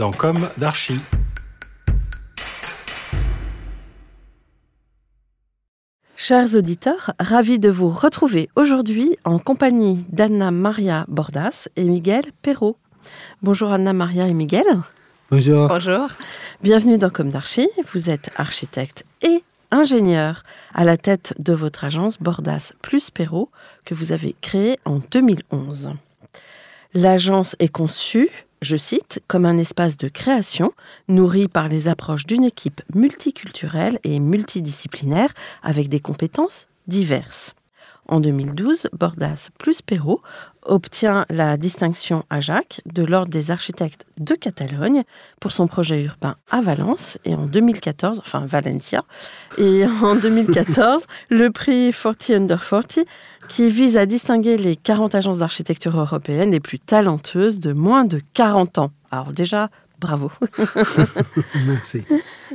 dans Comme d'Archie. Chers auditeurs, ravis de vous retrouver aujourd'hui en compagnie d'Anna Maria Bordas et Miguel Perrault. Bonjour Anna Maria et Miguel. Bonjour. Bonjour. Bienvenue dans Comme d'Archie. Vous êtes architecte et ingénieur à la tête de votre agence Bordas plus Perrault que vous avez créée en 2011. L'agence est conçue, je cite, comme un espace de création nourri par les approches d'une équipe multiculturelle et multidisciplinaire avec des compétences diverses. En 2012, Bordas plus Perrault obtient la distinction à Jacques de l'Ordre des architectes de Catalogne pour son projet urbain à Valence et en 2014, enfin Valencia, et en 2014, le prix 40 Under 40 qui vise à distinguer les 40 agences d'architecture européennes les plus talenteuses de moins de 40 ans. Alors déjà, bravo. Merci.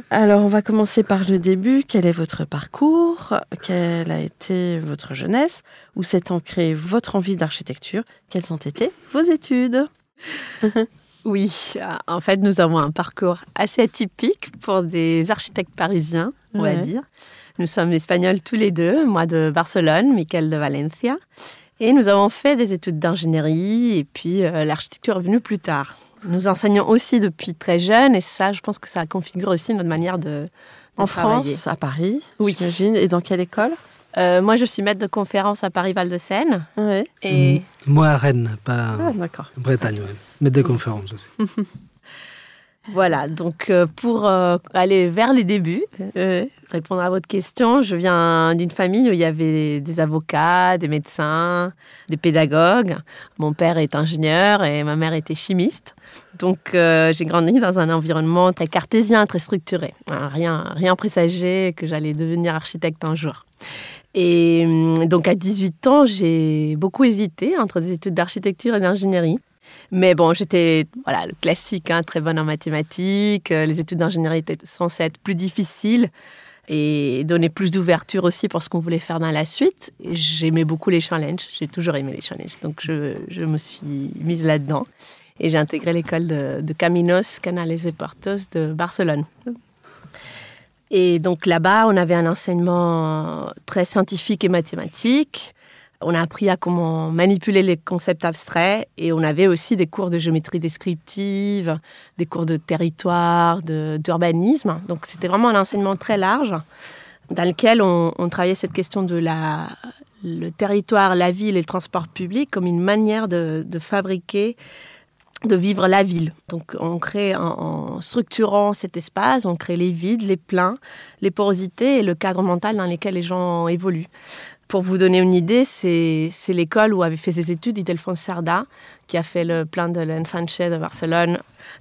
Alors, on va commencer par le début. Quel est votre parcours? Quelle a été votre jeunesse? Où s'est ancrée votre envie d'architecture? Quelles ont été vos études? Oui, en fait, nous avons un parcours assez atypique pour des architectes parisiens, on Ouais. va dire. Nous sommes espagnols tous les deux, moi de Barcelone, Michael de Valencia. Et nous avons fait des études d'ingénierie et puis euh, l'architecture est venue plus tard. Nous enseignons aussi depuis très jeune et ça, je pense que ça configure aussi notre manière de, de En travailler. France, à Paris, Oui. j'imagine. Et dans quelle école? Euh, moi, je suis maître de conférence à Paris-Val-de-Seine. Oui. Et Moi à Rennes, pas Ah, Bretagne, ouais. mais des conférences aussi. voilà, donc euh, pour euh, aller vers les débuts, répondre à votre question, je viens d'une famille où il y avait des avocats, des médecins, des pédagogues. Mon père est ingénieur et ma mère était chimiste. Donc euh, j'ai grandi dans un environnement très cartésien, très structuré. Hein, Rien, rien présagé que j'allais devenir architecte un jour. Et hum, donc à 18 ans, j'ai beaucoup hésité entre des études d'architecture et d'ingénierie. Mais bon, j'étais, voilà, le classique, hein, très bonne en mathématiques. Euh, Les études d'ingénierie étaient censées être plus difficiles et donner plus d'ouverture aussi pour ce qu'on voulait faire dans la suite. J'aimais beaucoup les challenges. J'ai toujours aimé les challenges. Donc, je, je me suis mise là-dedans. Et j'ai intégré l'école de, de Caminos, Canales et Portos de Barcelone. Et donc là-bas, on avait un enseignement très scientifique et mathématique. On a appris à comment manipuler les concepts abstraits et on avait aussi des cours de géométrie descriptive, des cours de territoire, d'urbanisme. Donc c'était vraiment un enseignement très large dans lequel on, travaillait cette question de la, le territoire, la ville et le transport public comme une manière de, de fabriquer, de vivre la ville. Donc on crée, en, en structurant cet espace, on crée les vides, les pleins, les porosités et le cadre mental dans lequel les gens évoluent. Pour vous donner une idée, c'est l'école où avait fait ses études Idelfonso Cerda, qui a fait le plein de l'Ensanche de Barcelone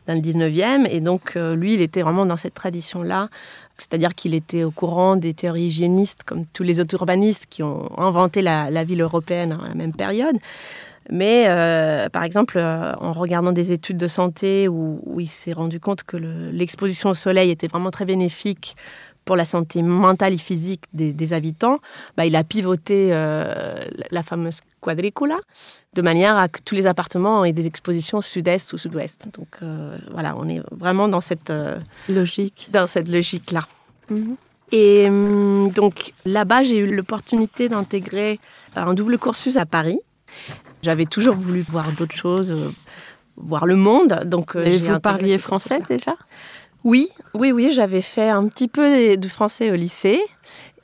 dans le 19e. Et donc, euh, lui, il était vraiment dans cette tradition-là. C'est-à-dire qu'il était au courant des théories hygiénistes, comme tous les autres urbanistes qui ont inventé la, ville européenne à la même période. Mais euh, par exemple, euh, en regardant des études de santé où, il s'est rendu compte que le- l'exposition au soleil était vraiment très bénéfique pour la santé mentale et physique des, des habitants, bah, il a pivoté euh, la fameuse quadricula de manière à que tous les appartements aient des expositions sud-est ou sud-ouest. Donc euh, voilà, on est vraiment dans cette, euh, Logique. dans cette logique-là. Mhm. Et hum, donc là-bas, j'ai eu l'opportunité d'intégrer un double cursus à Paris. J'avais toujours voulu voir d'autres choses, voir le monde. Donc, Et vous parliez français déjà? Oui, oui, oui. J'avais fait un petit peu de français au lycée.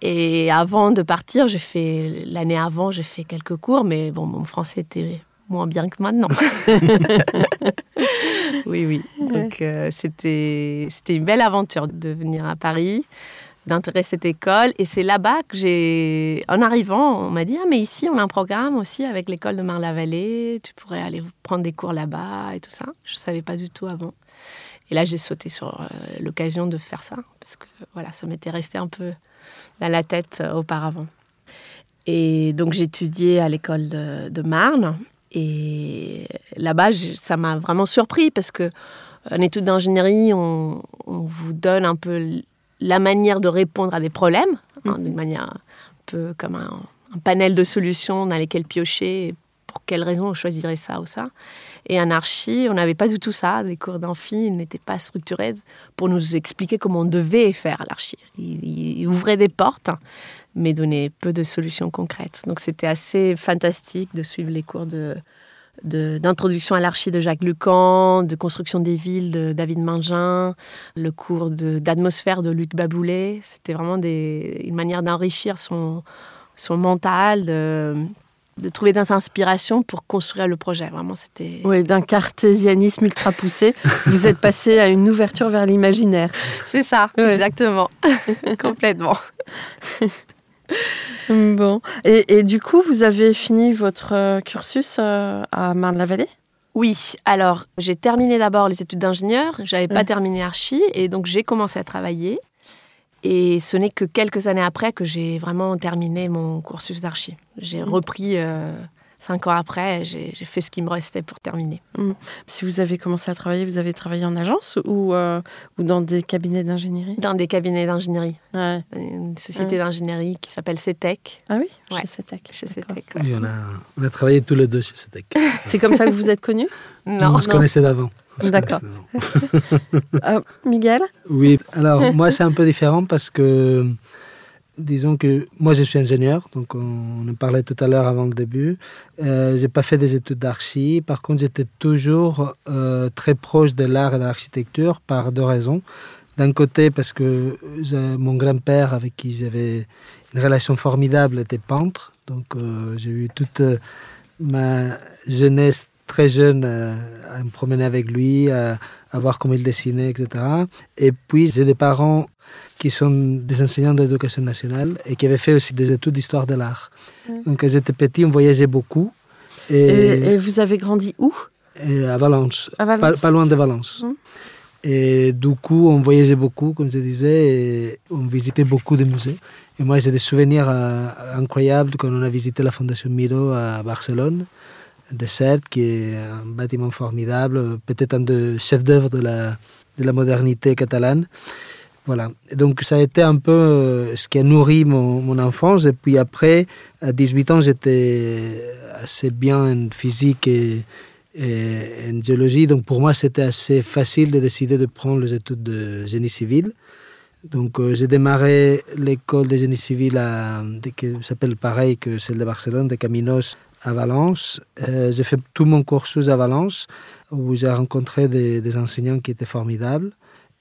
Et avant de partir, j'ai fait l'année avant, j'ai fait quelques cours, mais bon, mon français était moins bien que maintenant. oui, oui. Donc euh, c'était c'était une belle aventure de venir à Paris, d'intégrer cette école. Et c'est là-bas que j'ai, en arrivant, on m'a dit ah mais ici on a un programme aussi avec l'école de Marne-la-Vallée. Tu pourrais aller prendre des cours là-bas et tout ça. Je savais pas du tout avant. Et là j'ai sauté sur euh, l'occasion de faire ça parce que voilà ça m'était resté un peu dans la tête euh, auparavant. Et donc étudié à l'école de, de Marne. Et là-bas, ça m'a vraiment surpris parce que en études d'ingénierie, on, on vous donne un peu la manière de répondre à des problèmes, hein, d'une manière un peu comme un, un panel de solutions dans lesquelles piocher. et Pour quelles raisons on choisirait ça ou ça. Et en archi, on n'avait pas du tout ça. Les cours d'amphi n'étaient pas structurés pour nous expliquer comment on devait faire l'archi. Il, il ouvrait des portes, mais donnait peu de solutions concrètes. Donc c'était assez fantastique de suivre les cours d'introduction à l'archi de Jacques Lucan, de construction des villes de David Mangin, le cours d'atmosphère de, Luc Baboulet. C'était vraiment une manière d'enrichir son, son mental, de, de trouver des inspirations pour construire le projet. Vraiment, c'était... Oui, d'un cartésianisme ultra poussé, vous êtes passé à une ouverture vers l'imaginaire. C'est ça, Ouais. exactement. Complètement. Bon. Et, et du coup, vous avez fini votre euh, cursus euh, à Marne-la-Vallée? Oui, alors j'ai terminé d'abord les études d'ingénieur, j'avais pas Ouais. terminé archi et donc j'ai commencé à travailler. Et ce n'est que quelques années après que j'ai vraiment terminé mon cursus d'archi. J'ai repris euh, cinq ans après, j'ai j'ai fait ce qui me restait pour terminer. Si vous avez commencé à travailler, vous avez travaillé en agence ou, euh, ou dans des cabinets d'ingénierie? Dans des cabinets d'ingénierie, Ouais. une société Ouais. d'ingénierie qui s'appelle CETEC, Ah oui? Ouais. Chez Cetec. chez. CETEC. ouais. Oui, on a, on a travaillé tous les deux chez Cetec. C'est comme ça que vous êtes connus? Non, on se non. connaissait d'avant. Se D'accord. Euh, Miguel Oui, alors moi c'est un peu différent parce que disons que moi je suis ingénieur, donc on, on en parlait tout à l'heure avant le début. Euh, j'ai pas fait des études d'archi, par contre j'étais toujours euh, très proche de l'art et de l'architecture par deux raisons. D'un côté parce que j'ai- mon grand-père avec qui j'avais une relation formidable était peintre, donc euh, j'ai eu toute euh, ma jeunesse très jeune euh, à me promener avec lui, à, à voir comment il dessinait, etc. Et puis, j'ai des parents qui sont des enseignants d'éducation nationale et qui avaient fait aussi des études d'histoire de l'art. Donc, quand j'étais petit, on voyageait beaucoup. et, Et, et vous avez grandi où? Et à Valence, À Valence. Pas, pas loin de Valence. Mhm. Et du coup, on voyageait beaucoup, comme je disais, et on visitait beaucoup de musées. Et moi, j'ai des souvenirs euh, incroyables quand on a visité la Fondation Miro à Barcelone, de CERT, qui est un bâtiment formidable, peut-être un des chefs d'œuvre de la, de la modernité catalane. Voilà. Donc, ça a été un peu euh, ce qui a nourri mon, mon enfance. Et puis après, à 18 ans, j'étais assez bien en physique et, en géologie. Donc, pour moi, c'était assez facile de décider de prendre les études de génie civil. Donc, euh, j'ai démarré l'école de génie civil qui s'appelle pareil que celle de Barcelone, de Caminos à Valence. Euh, j'ai fait tout mon cursus à Valence, où j'ai rencontré des, des enseignants qui étaient formidables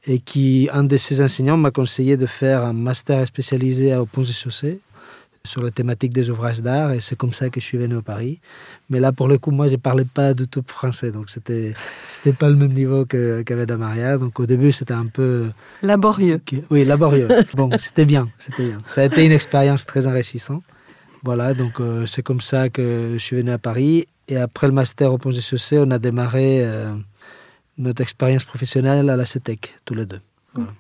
et qui, un de ces enseignants m'a conseillé de faire un master spécialisé à Ponts et Chaussées sur la thématique des ouvrages d'art et c'est comme ça que je suis venu à Paris. Mais là, pour le coup, moi, je parlais pas du tout français, donc c'était c'était pas le même niveau que- qu'avec Maria. Donc au début, c'était un peu Laborieux. Oui, laborieux. bon, c'était bien, c'était bien. Ça a été une expérience très enrichissante. Voilà, donc euh, c'est comme ça que je suis venu à Paris. Et après le master au Pont de Chaussée, on a démarré euh, notre expérience professionnelle à la CETEC, tous les deux. Voilà.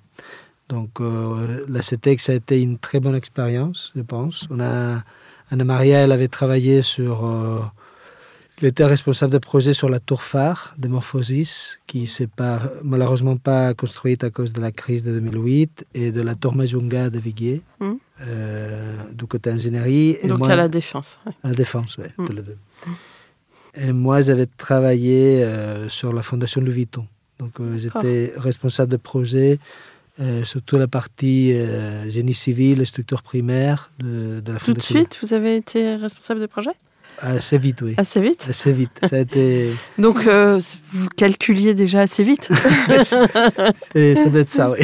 Donc euh, la CETEC, ça a été une très bonne expérience, je pense. On a, Anna Maria, elle avait travaillé sur Il était responsable de projet sur la tour phare de Morphosis, qui s'est pas, malheureusement pas construite à cause de la crise de 2008, et de la tour Majunga de Viguier, Mm. euh, du côté ingénierie. Et Donc moi- à la défense. ouais. à la défense, oui, Mm. deux. Et moi, j'avais travaillé euh, sur la fondation Louis Vuitton. Donc, euh, j'étais responsable de projet, surtout la partie génie civil et structure primaire de, de la Tout de fondation. suite, vous avez été responsable de projet? Assez vite, oui. Assez vite Assez vite. Ça a été. Donc euh, vous calculiez déjà assez vite c'est- Ça doit être ça, oui.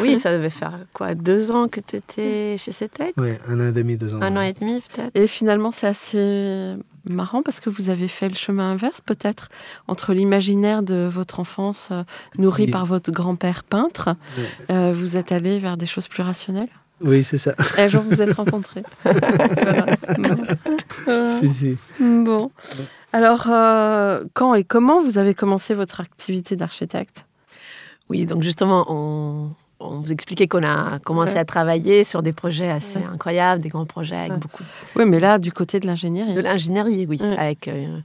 Oui, ça devait faire quoi Deux ans que tu étais chez CETEC oui. Un an et demi, deux ans. Un an et demi peut-être Et finalement, c'est assez marrant parce que vous avez fait le chemin inverse, peut-être, entre l'imaginaire de votre enfance euh, nourri Oui. par votre grand-père peintre. Oui. euh, vous êtes allé vers des choses plus rationnelles? Oui, c'est ça. Et un jour, vous vous êtes rencontrés. Voilà. Bon. Euh, Si, si. bon. Alors, euh, quand et comment vous avez commencé votre activité d'architecte? Oui, donc justement, on, on vous expliquait qu'on a commencé Ouais. à travailler sur des projets assez Ouais. incroyables, des grands projets avec Ouais. beaucoup Oui, mais là, du côté de l'ingénierie. de l'ingénierie, oui. Ouais. Avec, euh,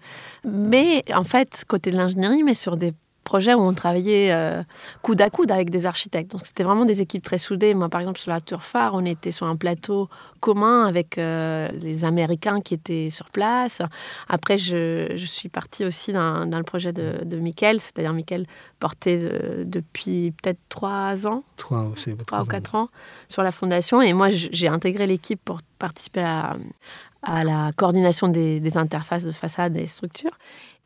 mais en fait, côté de l'ingénierie, mais sur des projets où on travaillait euh, coude à coude avec des architectes. Donc c'était vraiment des équipes très soudées. Moi, par exemple, sur la Tour Phare, on était sur un plateau commun avec euh, les Américains qui étaient sur place. Après, je, je suis partie aussi dans, dans le projet de, de Michael, c'est-à-dire Michael porté de- depuis peut-être trois ans Trois aussi. trois ou quatre ans sur la fondation. Et moi, j'ai intégré l'équipe pour participer à, à la coordination des, des interfaces de façade et structures.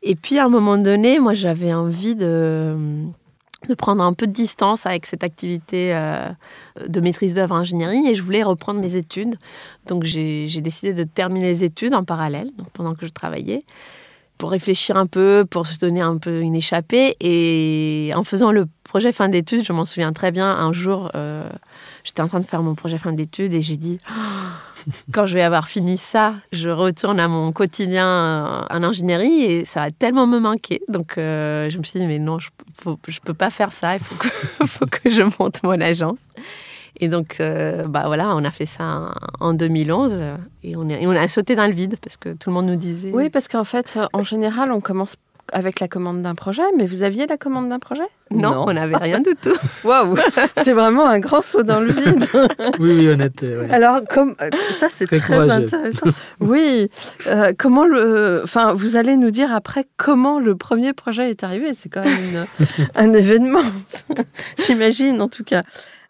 Et puis, à un moment donné, moi, j'avais envie de, de prendre un peu de distance avec cette activité euh, de maîtrise d'œuvre ingénierie et je voulais reprendre mes études. Donc, j'ai décidé de terminer les études en parallèle, donc pendant que je travaillais pour réfléchir un peu, pour se donner un peu une échappée. Et en faisant le projet fin d'études, je m'en souviens très bien, un jour, euh, j'étais en train de faire mon projet fin d'études et j'ai dit, quand je vais avoir fini ça, je retourne à mon quotidien euh, en ingénierie et ça va tellement me manquer. Donc euh, je me suis dit, mais non, je ne peux pas faire ça, il faut que, faut que je monte mon agence. Et donc, euh, bah voilà, on a fait ça en, en 2011 euh, et on, est- et on a sauté dans le vide parce que tout le monde nous disait. Oui, parce qu'en fait, en général, on commence avec la commande d'un projet, mais vous aviez la commande d'un projet? Non, on n'avait rien du tout. Waouh C'est vraiment un grand saut dans le vide. Oui, oui, ouais. Alors, comme euh, ça, c'est Très très, courageux. intéressant. Oui, euh, comment le, enfin, vous allez nous dire après comment le premier projet est arrivé. C'est quand même une- un événement, j'imagine en tout cas.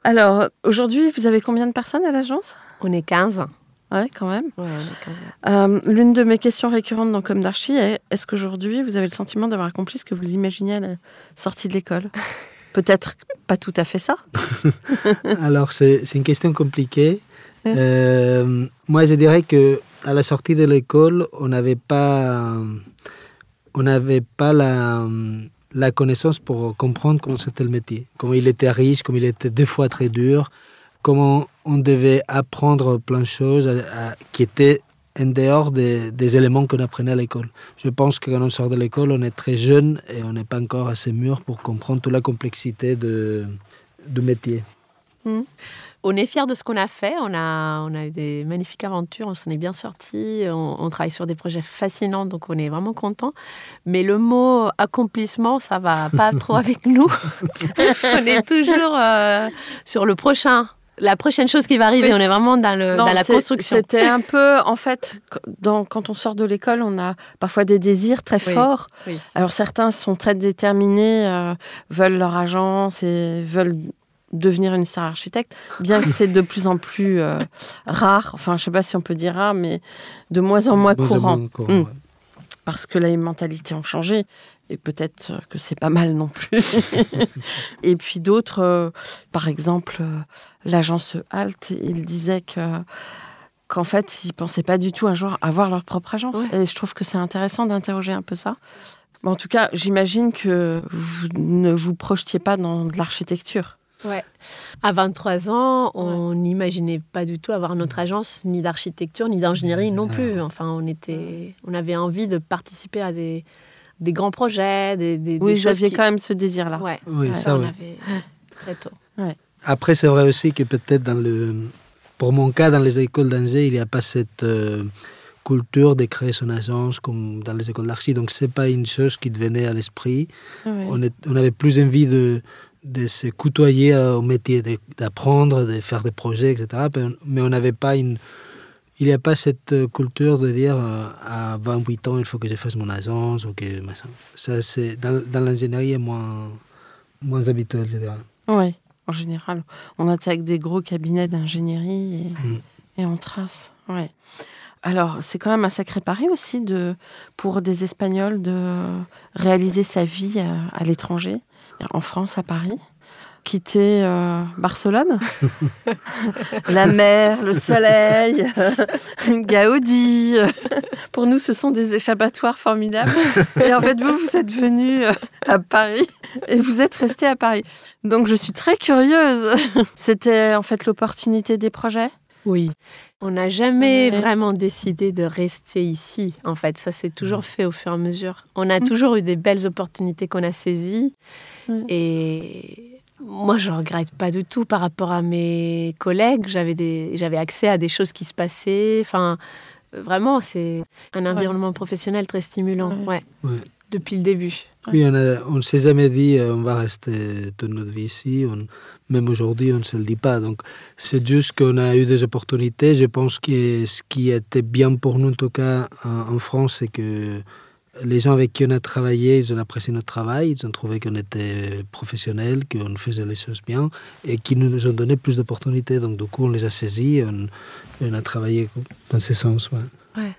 Alors, aujourd'hui, vous avez combien de personnes à l'agence? On est 15. Ouais, quand même. Ouais, on est 15. Euh, L'une de mes questions récurrentes dans Comme d'Archie est est-ce qu'aujourd'hui, vous avez le sentiment d'avoir accompli ce que vous imaginiez à la sortie de l'école? Peut-être pas tout à fait ça. Alors, c'est c'est une question compliquée. Euh, moi, je dirais que à la sortie de l'école, on n'avait pas, on n'avait pas la, la connaissance pour comprendre comment c'était le métier, comment il était riche, comment il était deux fois très dur, comment on devait apprendre plein de choses à- à- qui étaient en dehors des, des éléments qu'on apprenait à l'école. Je pense que quand on sort de l'école, on est très jeune et on n'est pas encore assez mûr pour comprendre toute la complexité de, du métier. On est fiers de ce qu'on a fait. On a, on a eu des magnifiques aventures. On s'en est bien sortis. On, on travaille sur des projets fascinants, donc on est vraiment content. Mais le mot accomplissement, ça va pas trop avec nous. Parce qu'on est toujours euh, sur le prochain. La prochaine chose qui va arriver, Oui. on est vraiment dans, le, Non, dans la construction. C'était un peu, en fait, dans- quand on sort de l'école, on a parfois des désirs très Oui, forts. oui. Alors certains sont très déterminés, euh, veulent leur agence et veulent devenir une star architecte, bien que c'est de plus en plus euh, rare, enfin je sais pas si on peut dire rare, mais de moins en moins en courant, moins courant, Mm. ouais. parce que les mentalités ont changé, et peut-être que c'est pas mal non plus. et puis d'autres, euh, par exemple, euh, l'agence Halt, il disait que qu'en fait, ils pensaient pas du tout un jour avoir leur propre agence. Ouais. Et je trouve que c'est intéressant d'interroger un peu ça. Mais en tout cas, j'imagine que vous ne vous projetiez pas dans de l'architecture. Ouais. À 23 ans, on n'imaginait pas du tout avoir notre agence, ni d'architecture, ni d'ingénierie non plus. Enfin, on, était, on avait envie de participer à des, des grands projets, des, des, Oui, des choses qui... quand même ce désir-là. Ouais, Oui, Ouais, ça, on oui. avait très tôt. Après, c'est vrai aussi que peut-être dans le, pour mon cas, dans les écoles d'Angers, il n'y a pas cette euh, culture de créer son agence comme dans les écoles d'archi. Donc, c'est pas une chose qui devenait à l'esprit. On, est- on avait plus envie de, de se côtoyer euh, au métier, d'apprendre, de faire des projets, etc. Mais on- Mais on n'avait pas une. Il n'y a pas cette euh, culture de dire euh, à 28 ans, il faut que je fasse mon agence ou que machin. Ça, c'est dans, dans l'ingénierie est moins, moins habituel. Oui, en général. On attaque des gros cabinets d'ingénierie et, Mm. et on trace. Ouais. Alors, c'est quand même un sacré pari aussi de, pour des Espagnols de réaliser sa vie à, à l'étranger, en France, à Paris. Quitter euh, Barcelone, la mer, le soleil, Gaudi. Pour nous, ce sont des échappatoires formidables. Et en fait, vous, vous êtes venu euh, à Paris et vous êtes resté à Paris. Donc, je suis très curieuse. C'était en fait l'opportunité des projets? Oui. On n'a jamais Ouais. vraiment décidé de rester ici. En fait, ça s'est toujours fait au fur et à mesure. On a Mm. toujours eu des belles opportunités qu'on a saisies. Et moi, je regrette pas du tout par rapport à mes collègues. J'avais des, j'avais accès à des choses qui se passaient. Enfin, vraiment, c'est un environnement professionnel très stimulant. Ouais. Depuis le début. Oui, on ne on s'est jamais dit euh, on va rester toute notre vie ici. On- même aujourd'hui, on ne se le dit pas. Donc, c'est juste qu'on a eu des opportunités. Je pense que ce qui était bien pour nous, en tout cas en, en France, c'est que les gens avec qui on a travaillé, ils ont apprécié notre travail. Ils ont trouvé qu'on était professionnels, qu'on faisait les choses bien et qui nous ont donné plus d'opportunités. Donc, du coup, on les a saisis on, on a travaillé dans ce sens. ouais.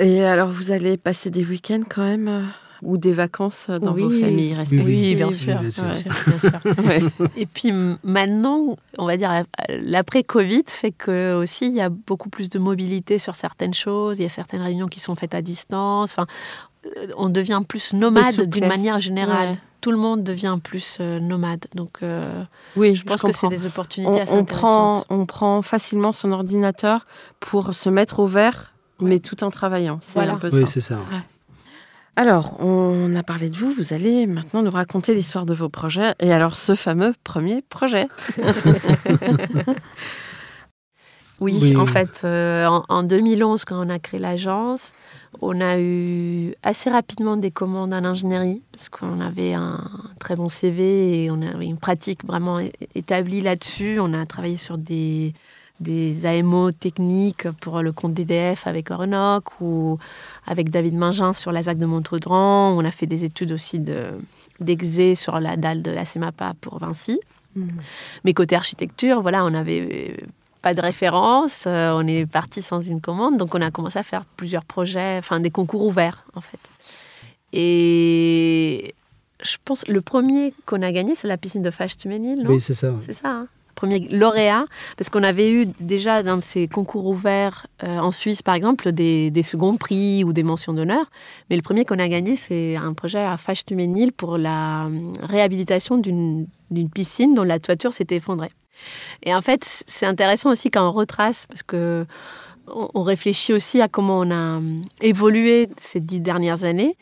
Et alors, vous allez passer des week-ends quand même euh, ou des vacances euh, dans Oui. vos familles respectives Oui, bien sûr. bien sûr. bien sûr, bien sûr. Ouais. Et puis maintenant, on va dire, l'après-Covid fait que aussi il y a beaucoup plus de mobilité sur certaines choses. Il y a certaines réunions qui sont faites à distance. Enfin, euh, on devient plus nomade d'une manière générale. Ouais. Tout le monde devient plus euh, nomade. Donc, euh, Oui, je pense que c'est des opportunités on, assez on prend, intéressantes. on prend facilement son ordinateur pour se mettre au vert, mais tout en travaillant. C'est Voilà. un peu Oui, ça. c'est ça. Alors, on a parlé de vous. Vous allez maintenant nous raconter l'histoire de vos projets. Et alors, ce fameux premier projet. Oui, Oui. en fait, euh, en, en 2011, quand on a créé l'agence, on a eu assez rapidement des commandes en ingénierie, parce qu'on avait un très bon CV et on avait une pratique vraiment établie là-dessus. On a travaillé sur des, des AMO techniques pour le compte d'EDF avec Orenoc ou avec David Mingin sur la ZAC de Montredran. On a fait des études aussi de- d'exé sur la dalle de la CEMAPA pour Vinci. Mais côté architecture, voilà, on n'avait pas de référence, euh, on est parti sans une commande, donc on a commencé à faire plusieurs projets, enfin des concours ouverts en fait. Et je pense le premier qu'on a gagné, c'est la piscine de Fâche Tuménil, non? Oui, c'est ça. C'est ça. hein? Premier lauréat, parce qu'on avait eu déjà dans ces concours ouverts euh, en Suisse, par exemple, des, seconds prix ou des mentions d'honneur. Mais le premier qu'on a gagné, c'est un projet à Fâche-Tuménil pour la euh, réhabilitation d'une piscine dont la toiture s'était effondrée. Et en fait, c'est intéressant aussi quand on retrace, parce que on réfléchit aussi à comment on a euh, évolué ces dix dernières années.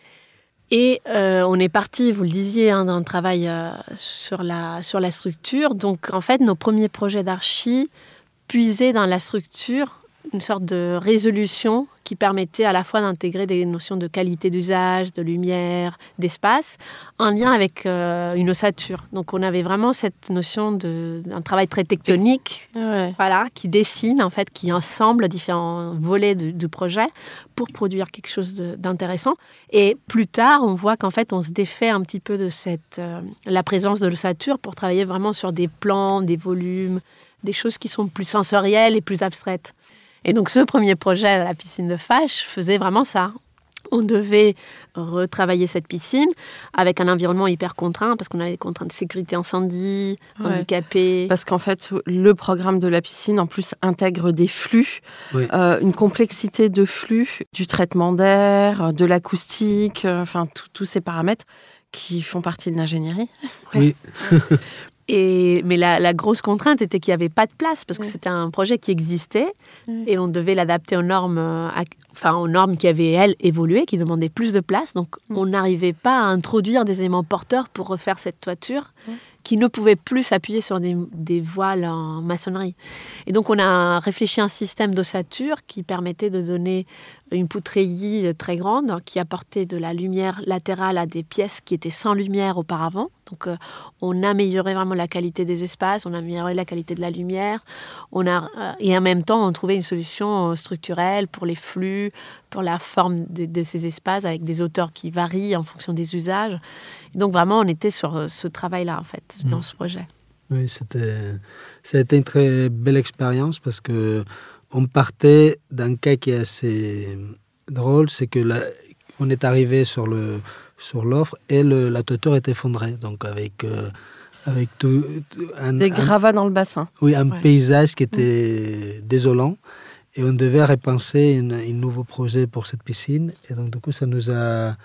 Et euh, on est parti, vous le disiez, hein, d'un travail euh, sur, la, sur la structure. Donc, en fait, nos premiers projets d'archi puisaient dans la structure une sorte de résolution qui permettait à la fois d'intégrer des notions de qualité d'usage, de lumière, d'espace, en lien avec euh, une ossature. Donc, on avait vraiment cette notion d'un travail très tectonique Ouais. voilà, qui dessine, en fait, qui ensemble différents volets du, projet pour produire quelque chose d'intéressant. Et plus tard, on voit qu'en fait, on se défait un petit peu de cette, euh, la présence de l'ossature pour travailler vraiment sur des plans, des volumes, des choses qui sont plus sensorielles et plus abstraites. Et donc, ce premier projet à la piscine de Fâche faisait vraiment ça. On devait retravailler cette piscine avec un environnement hyper contraint parce qu'on avait des contraintes de sécurité incendie, Ouais. handicapés. Parce qu'en fait, le programme de la piscine, en plus, intègre des flux, Oui. euh, une complexité de flux, du traitement d'air, de l'acoustique, euh, enfin, tous ces paramètres qui font partie de l'ingénierie. Oui. Et, mais la, la grosse contrainte était qu'il n'y avait pas de place parce que c'était un projet qui existait. Et on devait l'adapter aux normes, euh, enfin aux normes qui avaient elles évolué, qui demandaient plus de place. Donc on n'arrivait pas à introduire des éléments porteurs pour refaire cette toiture qui ne pouvaient plus s'appuyer sur des, des voiles en maçonnerie. Et donc on a réfléchi à un système d'ossature qui permettait de donner une poutreillis très grande qui apportait de la lumière latérale à des pièces qui étaient sans lumière auparavant. Donc euh, on améliorait vraiment la qualité des espaces, on améliorait la qualité de la lumière, on a, euh, et en même temps on trouvait une solution euh, structurelle pour les flux, pour la forme de, de ces espaces avec des hauteurs qui varient en fonction des usages. Et donc vraiment on était sur euh, ce travail-là en fait, dans ce projet. Oui, c'était, ça a été une très belle expérience parce que on partait d'un cas qui est assez drôle, c'est que là, on est arrivé sur le sur l'offre et le, la toiture est effondrée, donc avec euh, avec tout un, Des un- gravats dans le bassin. oui, un Ouais. paysage qui était désolant et on devait repenser un nouveau projet pour cette piscine et donc du coup ça nous a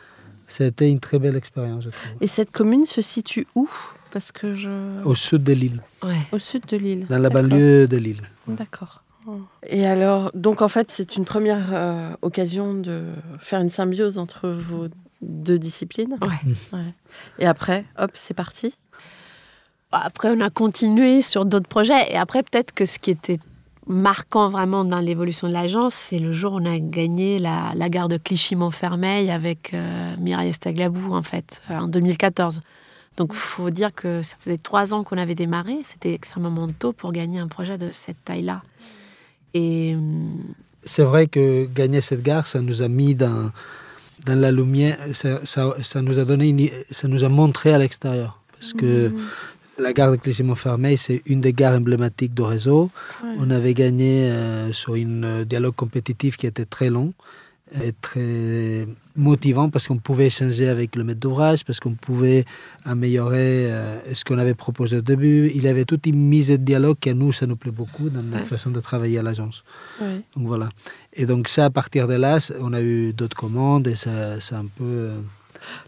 ça a été une très belle expérience je trouve. Et cette commune se situe où? Parce que je... Au sud de l'île, Ouais. Au sud de l'île. dans la banlieue de l'île. D'accord. Et alors, donc en fait, c'est une première euh, occasion de faire une symbiose entre vos deux disciplines. Ouais. Ouais. Et après, hop, c'est parti. Après, on a continué sur d'autres projets. Et après, peut-être que ce qui était marquant vraiment dans l'évolution de l'agence, c'est le jour où on a gagné la, la gare de Clichy-Montfermeil avec euh, Mireille Estaglabou, en fait, euh, en 2014. Donc, il faut dire que ça faisait trois ans qu'on avait démarré. C'était extrêmement tôt pour gagner un projet de cette taille-là. Et hum, C'est vrai que gagner cette gare, ça nous a mis dans, dans la lumière, ça, ça, ça nous a donné, une- ça nous a montré à l'extérieur. Parce que la gare de Clichy-Montfermeil, c'est une des gares emblématiques du réseau. On avait gagné euh, sur un euh, dialogue compétitif qui était très long et très motivant parce qu'on pouvait échanger avec le maître d'ouvrage, parce qu'on pouvait améliorer euh, ce qu'on avait proposé au début. Il y avait toute une mise de dialogue qui à nous, ça nous plaît beaucoup dans notre Ouais. façon de travailler à l'agence. Donc voilà. Et donc ça, à partir de là, on a eu d'autres commandes et ça, ça a un peu... euh,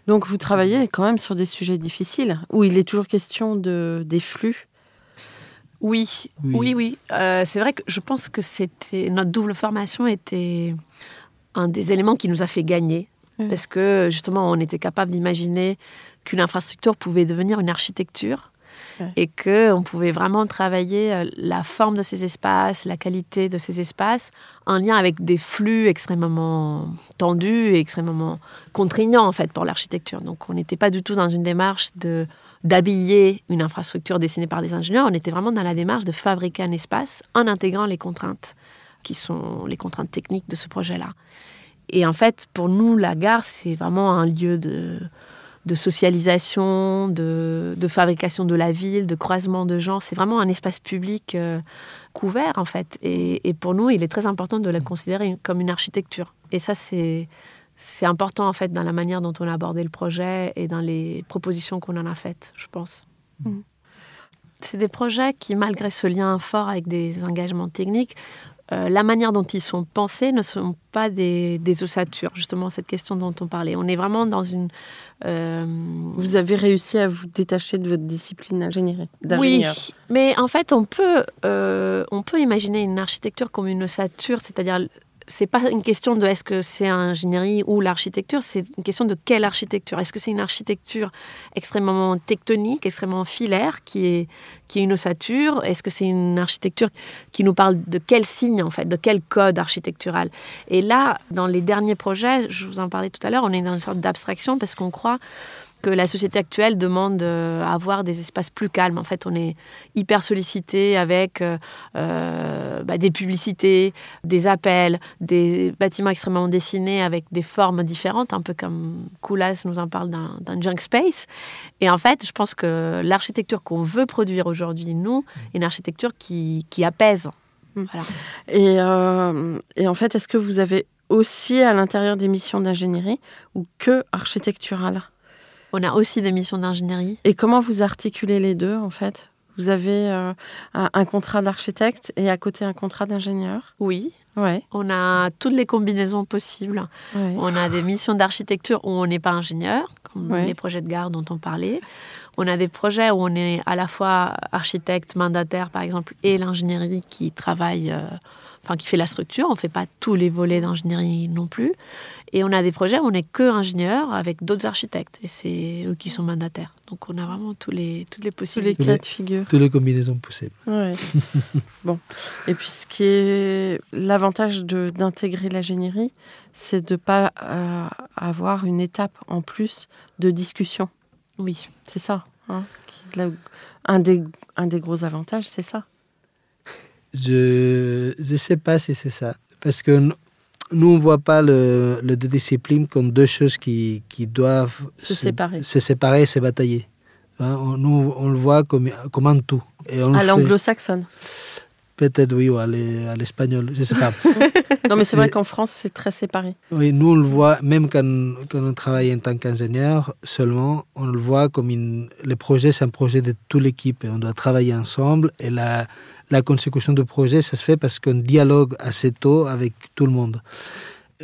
Donc vous travaillez quand même sur des sujets difficiles, où il est toujours question de, des flux. Oui, Oui. oui, oui. Euh, c'est vrai que je pense que c'était notre double formation était un des éléments qui nous a fait gagner, Mm. parce que justement, on était capable d'imaginer qu'une infrastructure pouvait devenir une architecture. Et qu'on pouvait vraiment travailler euh, la forme de ces espaces, la qualité de ces espaces, en lien avec des flux extrêmement tendus et extrêmement contraignants en fait pour l'architecture. Donc on n'était pas du tout dans une démarche de d'habiller une infrastructure dessinée par des ingénieurs, on était vraiment dans la démarche de fabriquer un espace en intégrant les contraintes qui sont les contraintes techniques de ce projet-là. Et en fait, pour nous, la gare, c'est vraiment un lieu de, de socialisation, de, de fabrication de la ville, de croisement de gens. C'est vraiment un espace public euh, couvert, en fait. Et, et pour nous, il est très important de la considérer comme une architecture. Et ça, c'est c'est important, en fait, dans la manière dont on a abordé le projet et dans les propositions qu'on en a faites, je pense. Mm. C'est des projets qui, malgré ce lien fort avec des engagements techniques, euh, la manière dont ils sont pensés ne sont pas des, des ossatures, justement, cette question dont on parlait. On est vraiment dans une... euh, Vous avez réussi à vous détacher de votre discipline ingénierie. oui, mais en fait, on peut, euh, on peut imaginer une architecture comme une ossature, c'est-à-dire, c'est pas une question de est-ce que c'est ingénierie ou l'architecture, c'est une question de quelle architecture. Est-ce que c'est une architecture extrêmement tectonique, extrêmement filaire, qui est, qui est une ossature? Est-ce que c'est une architecture qui nous parle de quel signe, en fait, de quel code architectural? Et là, dans les derniers projets, je vous en parlais tout à l'heure, on est dans une sorte d'abstraction parce qu'on croit que la société actuelle demande euh, à avoir des espaces plus calmes. En fait, on est hyper sollicité avec euh, euh, bah, des publicités, des appels, des bâtiments extrêmement dessinés avec des formes différentes, un peu comme Koulas nous en parle d'un junk space. Et en fait, je pense que l'architecture qu'on veut produire aujourd'hui, nous, est une architecture qui, qui apaise. Mm. Voilà. Et, euh, et en fait, est-ce que vous avez aussi à l'intérieur des missions d'ingénierie ou que architecturales? On a aussi des missions d'ingénierie. Et comment vous articulez les deux en fait? Vous avez euh, un, un contrat d'architecte et à côté un contrat d'ingénieur? Oui, Ouais, on a toutes les combinaisons possibles. ouais. On a des missions d'architecture où on n'est pas ingénieur, comme Ouais. les projets de gare dont on parlait. On a des projets où on est à la fois architecte, mandataire par exemple, et l'ingénierie qui travaille euh, enfin qui fait la structure. On fait pas tous les volets d'ingénierie non plus. Et on a des projets où on n'est que ingénieur avec d'autres architectes. Et c'est eux qui sont mandataires. Donc on a vraiment tous les, toutes les Tous les possibilités. cas de figure. Toutes les combinaisons possibles. Ouais. bon. Et puis, ce qui est l'avantage d'intégrer l'ingénierie, c'est de ne pas euh, avoir une étape en plus de discussion. Oui. C'est ça. hein, qui- là où- un, des, un des gros avantages, c'est ça. Je ne sais pas si c'est ça. Parce que nous, on ne voit pas le, le deux disciplines comme deux choses qui, qui doivent Se séparer. se séparer et se batailler. Hein, on- nous, on le voit comme, comme un tout. Et on le À l'anglo-saxonne. Peut-être, oui, ou à l'e- à l'espagnol, je ne sais pas. Non, mais c'est vrai qu'en France, c'est très séparé. Oui, nous, on le voit, même quand, quand on travaille en tant qu'ingénieur, seulement, on le voit comme une, le projet, c'est un projet de toute l'équipe et on doit travailler ensemble. Et la, la consécution du projet, ça se fait parce qu'on dialogue assez tôt avec tout le monde.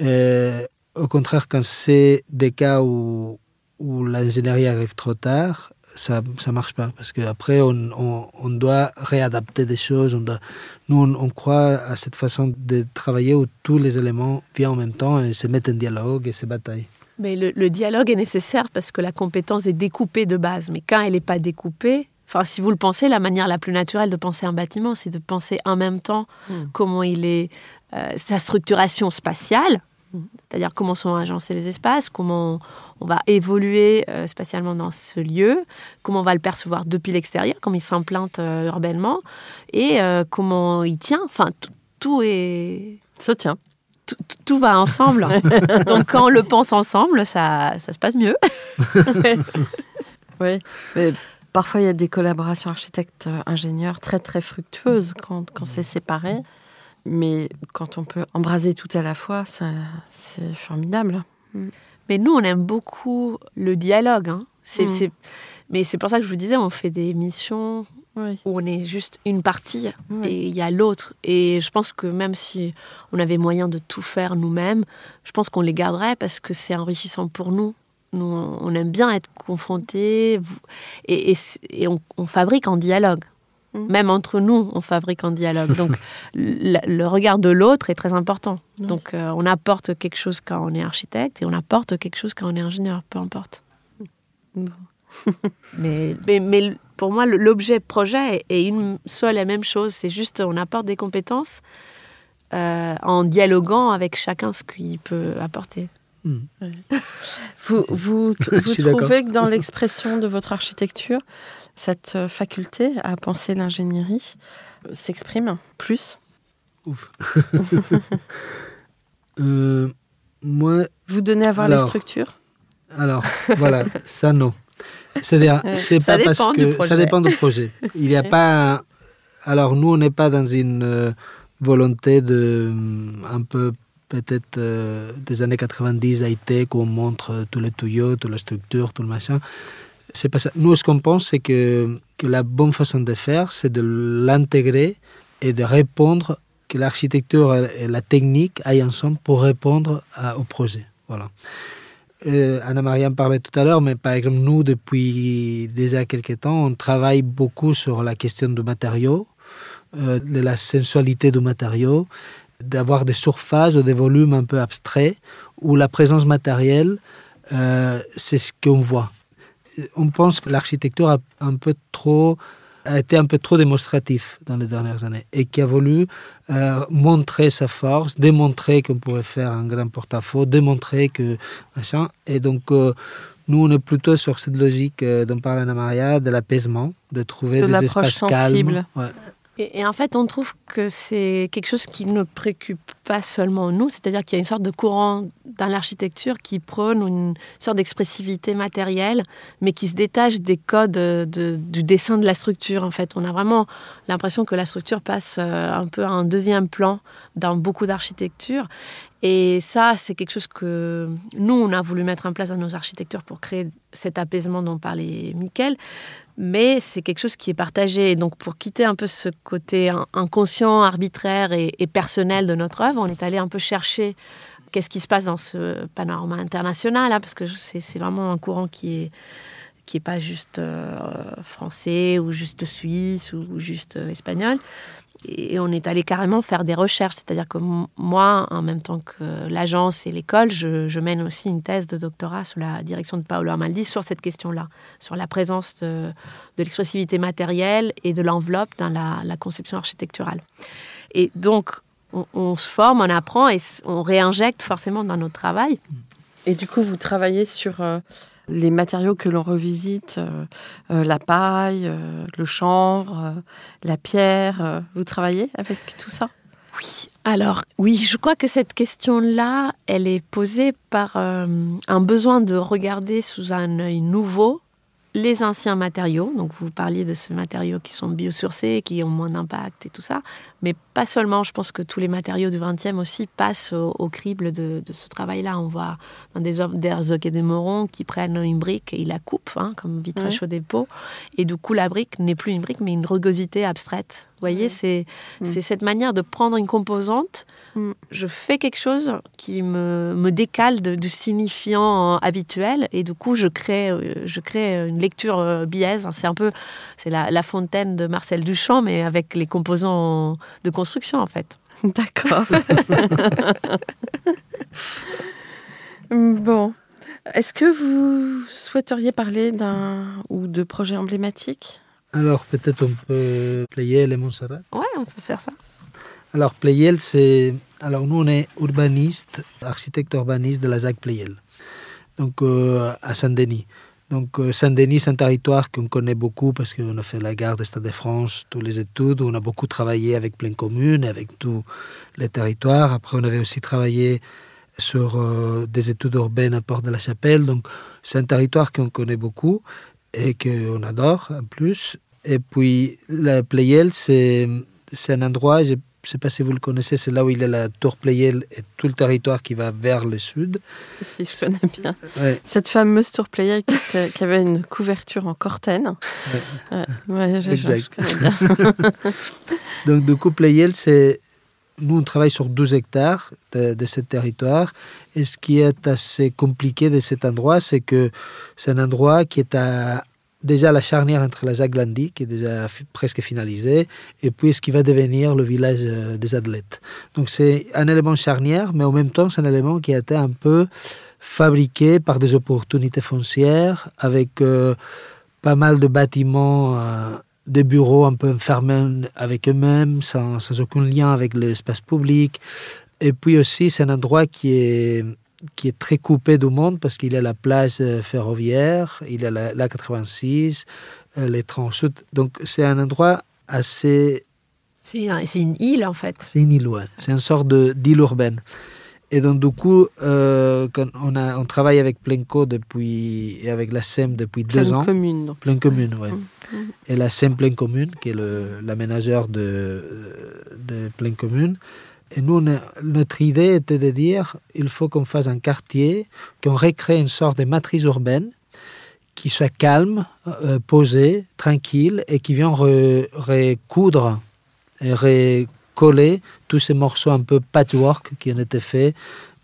Euh, au contraire, quand c'est des cas où, où l'ingénierie arrive trop tard, ça ne marche pas parce qu'après, on, on, on doit réadapter des choses. On nous, on, on croit à cette façon de travailler où tous les éléments viennent en même temps et se mettent en dialogue et se bataillent. Mais le, le dialogue est nécessaire parce que la compétence est découpée de base. Mais quand elle n'est pas découpée, enfin, si vous le pensez, la manière la plus naturelle de penser un bâtiment, c'est de penser en même temps Mm. comment il est, euh, sa structuration spatiale, c'est-à-dire comment sont agencés les espaces, comment on va évoluer euh, spatialement dans ce lieu, comment on va le percevoir depuis l'extérieur, comment il s'implante euh, urbainement, et euh, comment il tient. Enfin, tout- est Ça tient. tout, tout va ensemble. Donc quand on le pense ensemble, ça, ça se passe mieux. Oui. Mais parfois, il y a des collaborations architectes-ingénieurs très, très fructueuses quand, quand c'est séparé. Mais quand on peut embraser tout à la fois, c'est formidable. Mais nous, on aime beaucoup le dialogue. hein. Mm. Mais c'est pour ça que je vous disais, on fait des missions Oui. où on est juste une partie Oui. et il y a l'autre. Et je pense que même si on avait moyen de tout faire nous-mêmes, je pense qu'on les garderait parce que c'est enrichissant pour nous. Nous, on aime bien être confrontés et, et, et on, on fabrique en dialogue. Mm. Même entre nous, on fabrique en dialogue. Donc, le, le regard de l'autre est très important. Donc, euh, on apporte quelque chose quand on est architecte et on apporte quelque chose quand on est ingénieur, peu importe. Bon. mais, mais, mais pour moi, l'objet projet est- est une seule et même chose. C'est juste, on apporte des compétences euh, en dialoguant avec chacun ce qu'il peut apporter. Hmm. Vous, trouvez que dans l'expression de votre architecture, cette euh, faculté à penser l'ingénierie euh, s'exprime plus? Euh, moi, Vous donnez à voir les Alors, structures? alors, voilà, ça non. C'est-à-dire, c'est pas parce que ça dépend du projet. Il n'y a pas. Alors, nous, on n'est pas dans une volonté de hum, un peu peut-être euh, des années 90 high-tech où on montre euh, tous les tuyaux, toutes les structures, tout le machin. C'est pas ça. Nous, ce qu'on pense, c'est que, que la bonne façon de faire, c'est de l'intégrer et de répondre, que l'architecture et la technique aillent ensemble pour répondre au projet. Voilà. Euh, Anna-Maria en parlait tout à l'heure, mais par exemple, nous, depuis déjà quelques temps, on travaille beaucoup sur la question du matériau, euh, de la sensualité du matériau, d'avoir des surfaces ou des volumes un peu abstraits, où la présence matérielle, euh, c'est ce qu'on voit. On pense que l'architecture a un peu trop a été un peu trop démonstratif dans les dernières années et qui a voulu euh, montrer sa force, démontrer qu'on pouvait faire un grand porte-à-faux, démontrer que machin. Et donc, euh, nous, on est plutôt sur cette logique dont parle Anna Maria, de l'apaisement, de trouver De des espaces calmes. sensible. Ouais. Et, en fait, on trouve que c'est quelque chose qui ne préoccupe pas seulement nous, c'est-à-dire qu'il y a une sorte de courant dans l'architecture qui prône une sorte d'expressivité matérielle, mais qui se détache des codes de- de- du dessin de la structure. En fait, on a vraiment l'impression que la structure passe euh, un peu à un deuxième plan dans beaucoup d'architectures. Et ça, c'est quelque chose que nous, on a voulu mettre en place dans nos architectures pour créer cet apaisement dont parlait Mickaël mais c'est quelque chose qui est partagé. Et donc, pour quitter un peu ce côté in- inconscient, arbitraire et, personnel de notre œuvre, on est allé un peu chercher qu'est-ce qui se passe dans ce panorama international, hein, parce que c'est vraiment un courant qui est, qui n'est pas juste euh, français ou juste suisse ou juste euh, espagnol. Et on est allé carrément faire des recherches. C'est-à-dire que moi, en même temps que l'agence et l'école, je, mène aussi une thèse de doctorat sous la direction de Paolo Amaldi sur cette question-là, sur la présence de, l'expressivité matérielle et de l'enveloppe dans la, conception architecturale. Et donc, on, se forme, on apprend et on réinjecte forcément dans notre travail. Et du coup, vous travaillez sur euh, les matériaux que l'on revisite, euh, euh, la paille, le chanvre, la pierre. vous travaillez avec tout ça? Oui. Alors, oui, je crois que cette question-là, elle est posée par un besoin de regarder sous un œil nouveau les anciens matériaux, donc vous parliez de ces matériaux qui sont biosourcés, qui ont moins d'impact et tout ça, mais pas seulement, je pense que tous les matériaux du 20e aussi passent au, crible de, ce travail-là. On voit dans des œuvres d'Herzog et de Moron qui prennent une brique et ils la coupent, hein, comme vitrage au dépôt, et du coup la brique n'est plus une brique mais une rugosité abstraite. Vous voyez, c'est mm. c'est cette manière de prendre une composante, mm. je fais quelque chose qui me, me décale de, du signifiant habituel, et du coup je crée, euh, je crée une lecture euh, biaise. C'est un peu, c'est la, la fontaine de Marcel Duchamp, mais avec les composants de construction en fait. D'accord. bon. Est-ce que vous souhaiteriez parler d'un ou de projets emblématiques? Alors peut-être on peut Playel et Montserrat. Ouais, on peut faire ça. Alors Playel, c'est... Alors nous on est urbaniste, architecte urbaniste de la ZAC Playel, donc euh, à Saint-Denis. Donc euh, Saint-Denis, c'est un territoire qu'on connaît beaucoup parce qu'on a fait la gare des Stade de France, tous les études, on a beaucoup travaillé avec plein commune, avec tous les territoires. Après, on avait aussi travaillé sur euh, des études urbaines à Port de la Chapelle. Donc c'est un territoire qu'on connaît beaucoup et qu'on adore en plus. Et puis la Playel, c'est un endroit, je ne sais pas si vous le connaissez, c'est là où il y a la tour Playel et tout le territoire qui va vers le sud. Si, je connais bien. Cette fameuse tour Playel qui, avait une couverture en cortène. Ouais. exact. Donc, du coup, Playel, c'est. Nous, on travaille sur 12 hectares de, de ce territoire. Et ce qui est assez compliqué de cet endroit, c'est que c'est un endroit qui est déjà la charnière entre la Zaglandi, qui est déjà presque finalisée, et puis ce qui va devenir le village euh, des athlètes. Donc c'est un élément charnière, mais en même temps c'est un élément qui a été un peu fabriqué par des opportunités foncières, avec euh, pas mal de bâtiments, euh, de bureaux un peu enfermés avec eux-mêmes, sans, sans aucun lien avec l'espace public. Et puis aussi c'est un endroit qui est qui est très coupé du monde parce qu'il a la place euh, ferroviaire, il a la, 86, euh, les transutes. Donc c'est un endroit assez... C'est une île en fait. C'est une île, ouais. C'est une sorte d'île urbaine. Et donc du coup, euh, quand on, a, on travaille avec Plenco depuis, et avec la SEM depuis deux ans. Commune, donc. Pleine commune, oui. Mmh, mmh. Et la SEM Pleine commune, qui est l'aménageur de, de Pleine commune. Et nous, notre idée était de dire il faut qu'on fasse un quartier, qu'on recrée une sorte de matrice urbaine qui soit calme, euh, posée, tranquille et qui vient recoudre et recoller tous ces morceaux un peu patchwork qui ont été faits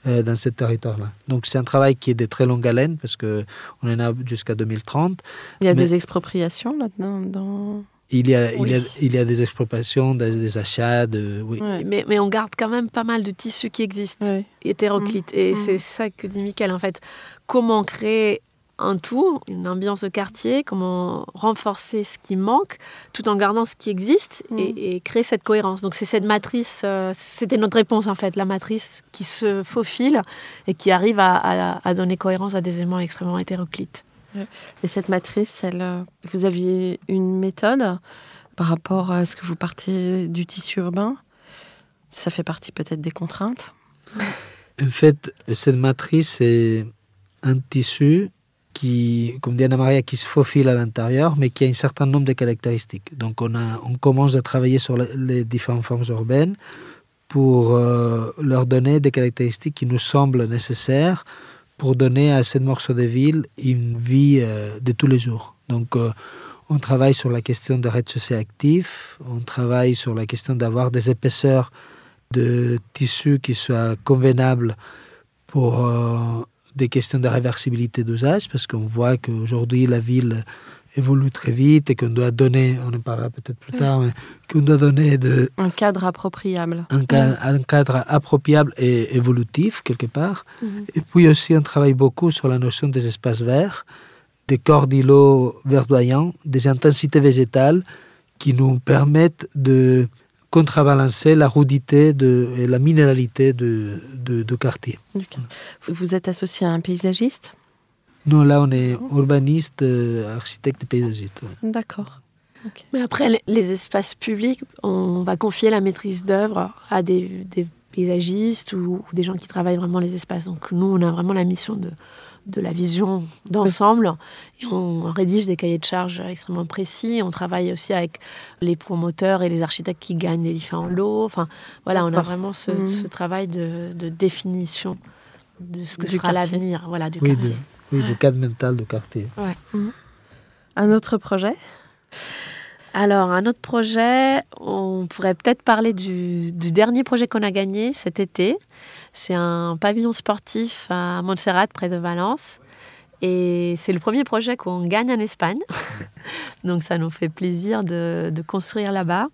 euh, dans ce territoire-là. Donc c'est un travail qui est de très longue haleine parce qu'on en a jusqu'à 2030. Il y a des expropriations là-dedans dans... Il y, a, il, y a, il y a des expropriations, des, achats, de, oui. Mais, mais, on garde quand même pas mal de tissus qui existent, hétéroclites. Et mm. c'est ça que dit Michael, en fait. Comment créer un tout, une ambiance de quartier, comment renforcer ce qui manque, tout en gardant ce qui existe et, mm. créer cette cohérence. Donc c'est cette matrice, euh, c'était notre réponse en fait, la matrice qui se faufile et qui arrive à, à donner cohérence à des éléments extrêmement hétéroclites. Et cette matrice, elle, euh, vous aviez une méthode par rapport à ce que vous partiez du tissu urbain? Ça fait partie peut-être des contraintes? En fait, cette matrice est un tissu qui, comme dit Anna Maria, qui se faufile à l'intérieur, mais qui a un certain nombre de caractéristiques. Donc on, a, on commence à travailler sur les différentes formes urbaines pour euh, leur donner des caractéristiques qui nous semblent nécessaires pour donner à cette morceau de ville une vie euh, de tous les jours. Donc, euh, on travaille sur la question de rez-de-chaussée actif, on travaille sur la question d'avoir des épaisseurs de tissu qui soient convenables pour des questions de réversibilité d'usage, parce qu'on voit qu'aujourd'hui, la ville évolue très vite et qu'on doit donner, on en parlera peut-être plus tard, mais qu'on doit donner de, Un cadre appropriable. un, un cadre appropriable et évolutif quelque part. Mhm. Et puis aussi, on travaille beaucoup sur la notion des espaces verts, des corps d'îlots verdoyants, des intensités végétales qui nous permettent de contrebalancer la rudité de, et la minéralité de, de, de quartier. Vous êtes associé à un paysagiste? Nous, là, on est urbaniste, euh, architecte et paysagiste. ouais. D'accord. Mais après, les- les espaces publics, on va confier la maîtrise d'œuvre à des, des paysagistes ou, ou des gens qui travaillent vraiment les espaces. Donc nous, on a vraiment la mission de, de la vision d'ensemble et on rédige des cahiers de charges extrêmement précis. On travaille aussi avec les promoteurs et les architectes qui gagnent les différents lots. Enfin, voilà, on a vraiment ce, Mhm. ce travail de, de définition de ce que Du sera l'avenir voilà, du Oui, quartier. de, oui, du cadre mental de quartier. Un autre projet? Alors, un autre projet, on pourrait peut-être parler du, du dernier projet qu'on a gagné cet été. C'est un pavillon sportif à Montserrat, près de Valence. Et c'est le premier projet qu'on gagne en Espagne. Donc, ça nous fait plaisir de, de construire là-bas.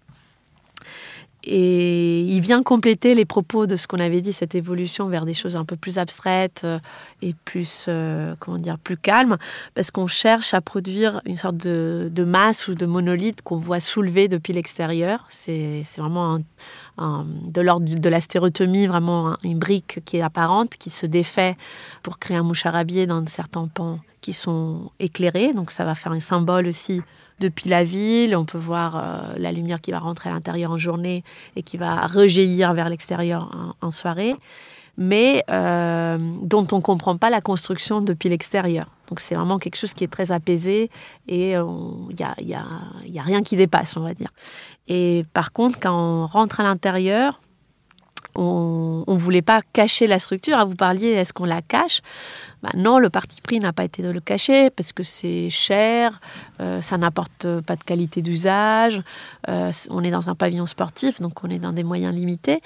Et il vient compléter les propos de ce qu'on avait dit, cette évolution vers des choses un peu plus abstraites euh, et plus, euh, comment dire, plus calmes, parce qu'on cherche à produire une sorte de, masse ou de monolithe qu'on voit soulever depuis l'extérieur. C'est vraiment de l'ordre de la stéréotomie, vraiment un- une brique qui est apparente, qui se défait pour créer un moucharabier dans certains pans qui sont éclairés. Donc ça va faire un symbole aussi depuis la ville. On peut voir euh, la lumière qui va rentrer à l'intérieur en journée et qui va rejaillir vers l'extérieur en, soirée, mais euh, dont on ne comprend pas la construction depuis l'extérieur. Donc c'est vraiment quelque chose qui est très apaisé et il n'y y a rien qui dépasse, on va dire. Et par contre, quand on rentre à l'intérieur, on ne voulait pas cacher la structure. Ah, Vous parliez, est-ce qu'on la cache? Bah Non, le parti pris n'a pas été de le cacher parce que c'est cher, euh, ça n'apporte pas de qualité d'usage, euh, on est dans un pavillon sportif, donc on est dans des moyens limités.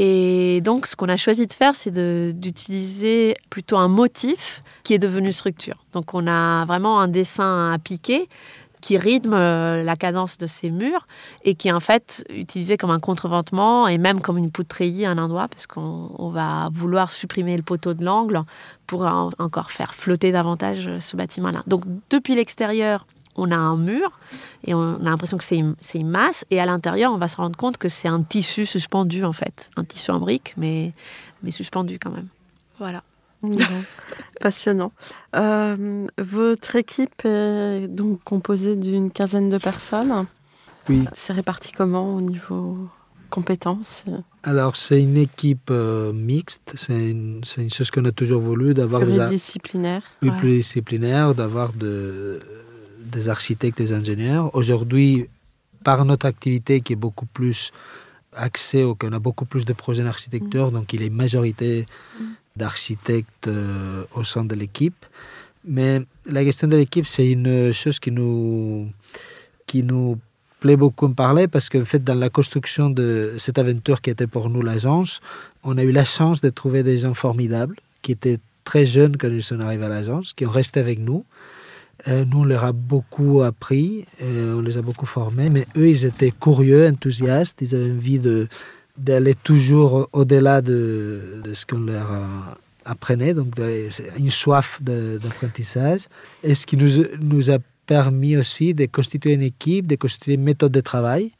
Et donc, ce qu'on a choisi de faire, c'est d'utiliser plutôt un motif qui est devenu structure. Donc, on a vraiment un dessin à piquer qui rythme euh, la cadence de ces murs et qui est en fait utilisé comme un contreventement et même comme une poutre treillis à un endroit parce qu'on on va vouloir supprimer le poteau de l'angle pour en- encore faire flotter davantage euh, ce bâtiment-là. Donc depuis l'extérieur, on a un mur et on a l'impression que c'est une, une masse et à l'intérieur, on va se rendre compte que c'est un tissu suspendu en fait, un tissu en brique mais, mais suspendu quand même. Voilà. Passionnant. Euh, votre équipe est donc composée d'une quinzaine de personnes. Oui. C'est réparti comment au niveau compétences? Alors, c'est une équipe euh, mixte. C'est une, c'est une chose qu'on a toujours voulu, d'avoir des, oui, Ouais. d'avoir de- des architectes, des ingénieurs. Aujourd'hui, par notre activité qui est beaucoup plus axée, qu'on a beaucoup plus de projets d'architecture, donc il est majorité d'architectes euh, au sein de l'équipe. Mais la question de l'équipe, c'est une chose qui nous, qui nous plaît beaucoup en parler parce qu'en fait, dans la construction de cette aventure qui était pour nous l'agence, on a eu la chance de trouver des gens formidables qui étaient très jeunes quand ils sont arrivés à l'agence, qui ont resté avec nous. Euh, nous, on leur a beaucoup appris, euh, on les a beaucoup formés, mais eux, ils étaient curieux, enthousiastes, ils avaient envie de, d'aller toujours au-delà de, de ce qu'on leur euh, apprenait, donc de- une soif d'apprentissage, et ce qui nous, nous a permis aussi de constituer une équipe, de constituer une méthode de travail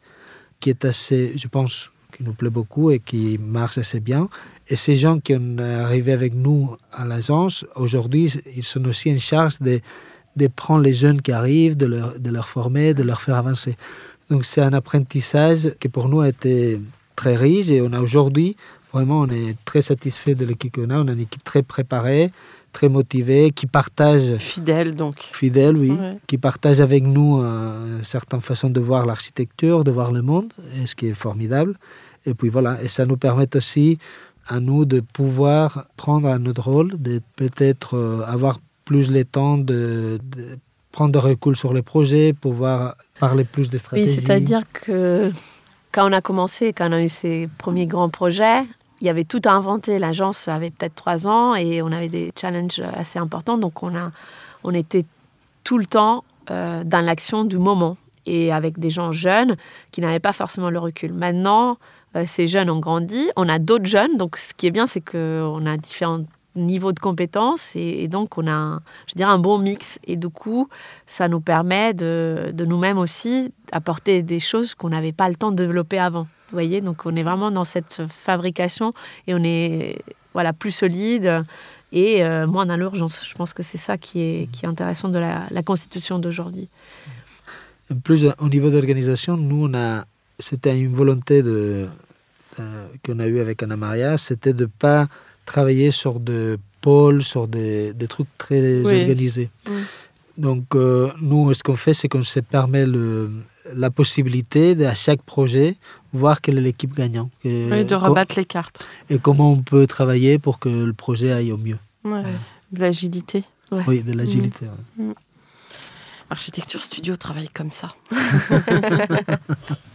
qui est assez, je pense, qui nous plaît beaucoup et qui marche assez bien. Et ces gens qui sont arrivés avec nous à l'agence, aujourd'hui, ils sont aussi en charge de, de prendre les jeunes qui arrivent, de leur, de leur former, de leur faire avancer. Donc c'est un apprentissage qui pour nous a été très riche et on a aujourd'hui, vraiment, on est très satisfait de l'équipe qu'on a. On a une équipe très préparée, très motivée, qui partage Fidèle donc. fidèle, oui, Ouais. qui partage avec nous euh, une certaine façon de voir l'architecture, de voir le monde, et ce qui est formidable. Et puis voilà, et ça nous permet aussi à nous de pouvoir prendre à notre rôle, de peut-être euh, avoir plus le temps de, de prendre de recul sur les projets, pouvoir parler plus de Oui, stratégie. c'est-à-dire que quand on a commencé, quand on a eu ces premiers grands projets, il y avait tout à inventer. L'agence avait peut-être trois ans et on avait des challenges assez importants. Donc, on, a, on était tout le temps euh, dans l'action du moment et avec des gens jeunes qui n'avaient pas forcément le recul. Maintenant, euh, ces jeunes ont grandi. On a d'autres jeunes. Donc, ce qui est bien, c'est qu'on a différents niveaux de compétences et, donc on a, un, je dirais, un bon mix. Et du coup, ça nous permet de, de nous-mêmes aussi apporter des choses qu'on n'avait pas le temps de développer avant. Vous voyez, donc on est vraiment dans cette fabrication et on est voilà plus solide et euh, moins dans l'urgence. Je pense que c'est ça qui est, qui est intéressant de la, constitution d'aujourd'hui. En plus, au niveau d'organisation, nous, on a, c'était une volonté de, euh, qu'on a eue avec Anna Maria, c'était de ne pas travailler sur des pôles, sur des, des trucs très Oui. organisés. Mm. Donc, euh, nous, ce qu'on fait, c'est qu'on se permet le, la possibilité de, à chaque projet voir quelle est l'équipe gagnante et, Oui, de rebattre les cartes. et comment on peut travailler pour que le projet aille au mieux. Ouais. De l'agilité. Ouais. Oui, de l'agilité. ouais. Architecture Studio travaille comme ça.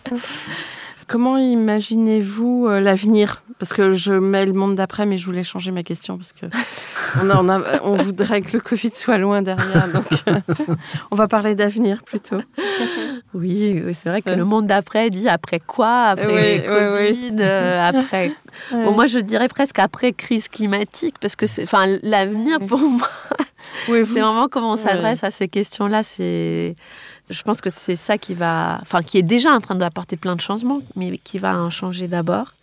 Comment imaginez-vous euh, l'avenir? Parce que je mets le monde d'après, mais je voulais changer ma question parce que on, a- on, a- on voudrait que le Covid soit loin derrière. Donc, euh, on va parler d'avenir plutôt. Oui, c'est vrai que Ouais. le monde d'après dit après quoi? Après Oui, oui, Covid, euh, après. Bon, moi, je dirais presque après crise climatique, parce que c'est, enfin, l'avenir pour moi, c'est vraiment comment on Ouais. s'adresse à ces questions-là. C'est, je pense que c'est ça qui va, enfin, qui est déjà en train d'apporter plein de changements, mais qui va en changer d'abord.